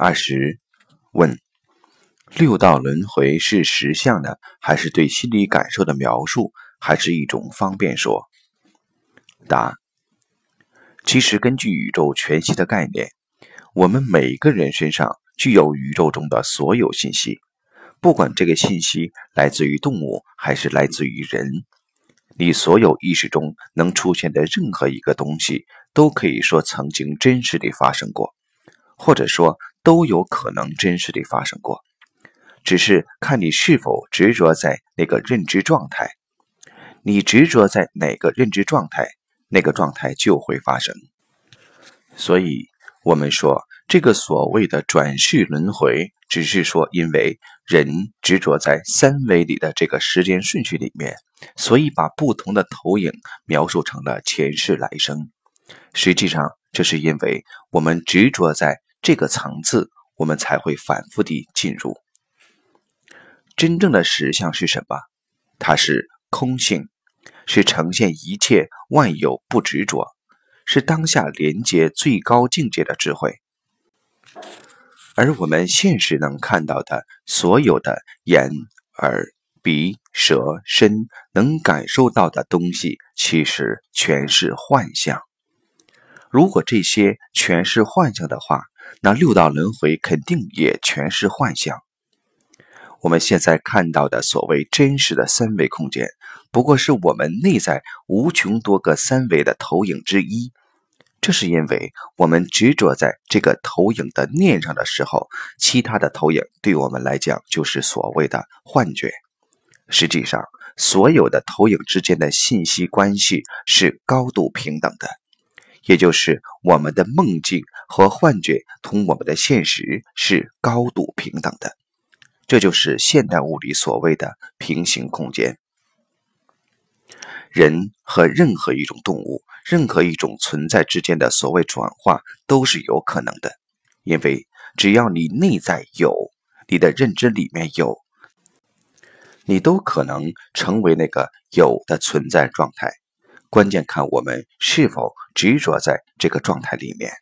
二十问：六道轮回是实相的，还是对心理感受的描述，还是一种方便说？答：其实根据宇宙全息的概念，我们每个人身上具有宇宙中的所有信息，不管这个信息来自于动物还是来自于人。你所有意识中能出现的任何一个东西，都可以说曾经真实地发生过，或者说都有可能真实地发生过，只是看你是否执着在那个认知状态。你执着在哪个认知状态，那个状态就会发生。所以，我们说这个所谓的转世轮回，只是说因为人执着在三维里的这个时间顺序里面。所以，把不同的投影描述成了前世来生。实际上，这是因为我们执着在这个层次，我们才会反复地进入。真正的实相是什么？它是空性，是呈现一切万有不执着，是当下连接最高境界的智慧。而我们现实能看到的所有的眼、耳。鼻、舌、身能感受到的东西，其实全是幻象。如果这些全是幻象的话，那六道轮回肯定也全是幻象。我们现在看到的所谓真实的三维空间，不过是我们内在无穷多个三维的投影之一。这是因为我们执着在这个投影的念上的时候，其他的投影对我们来讲就是所谓的幻觉。实际上，所有的投影之间的信息关系是高度平等的，也就是我们的梦境和幻觉同我们的现实是高度平等的。这就是现代物理所谓的平行空间。人和任何一种动物、任何一种存在之间的所谓转化都是有可能的，因为只要你内在有，你的认知里面有。你都可能成为那个有的存在状态，关键看我们是否执着在这个状态里面。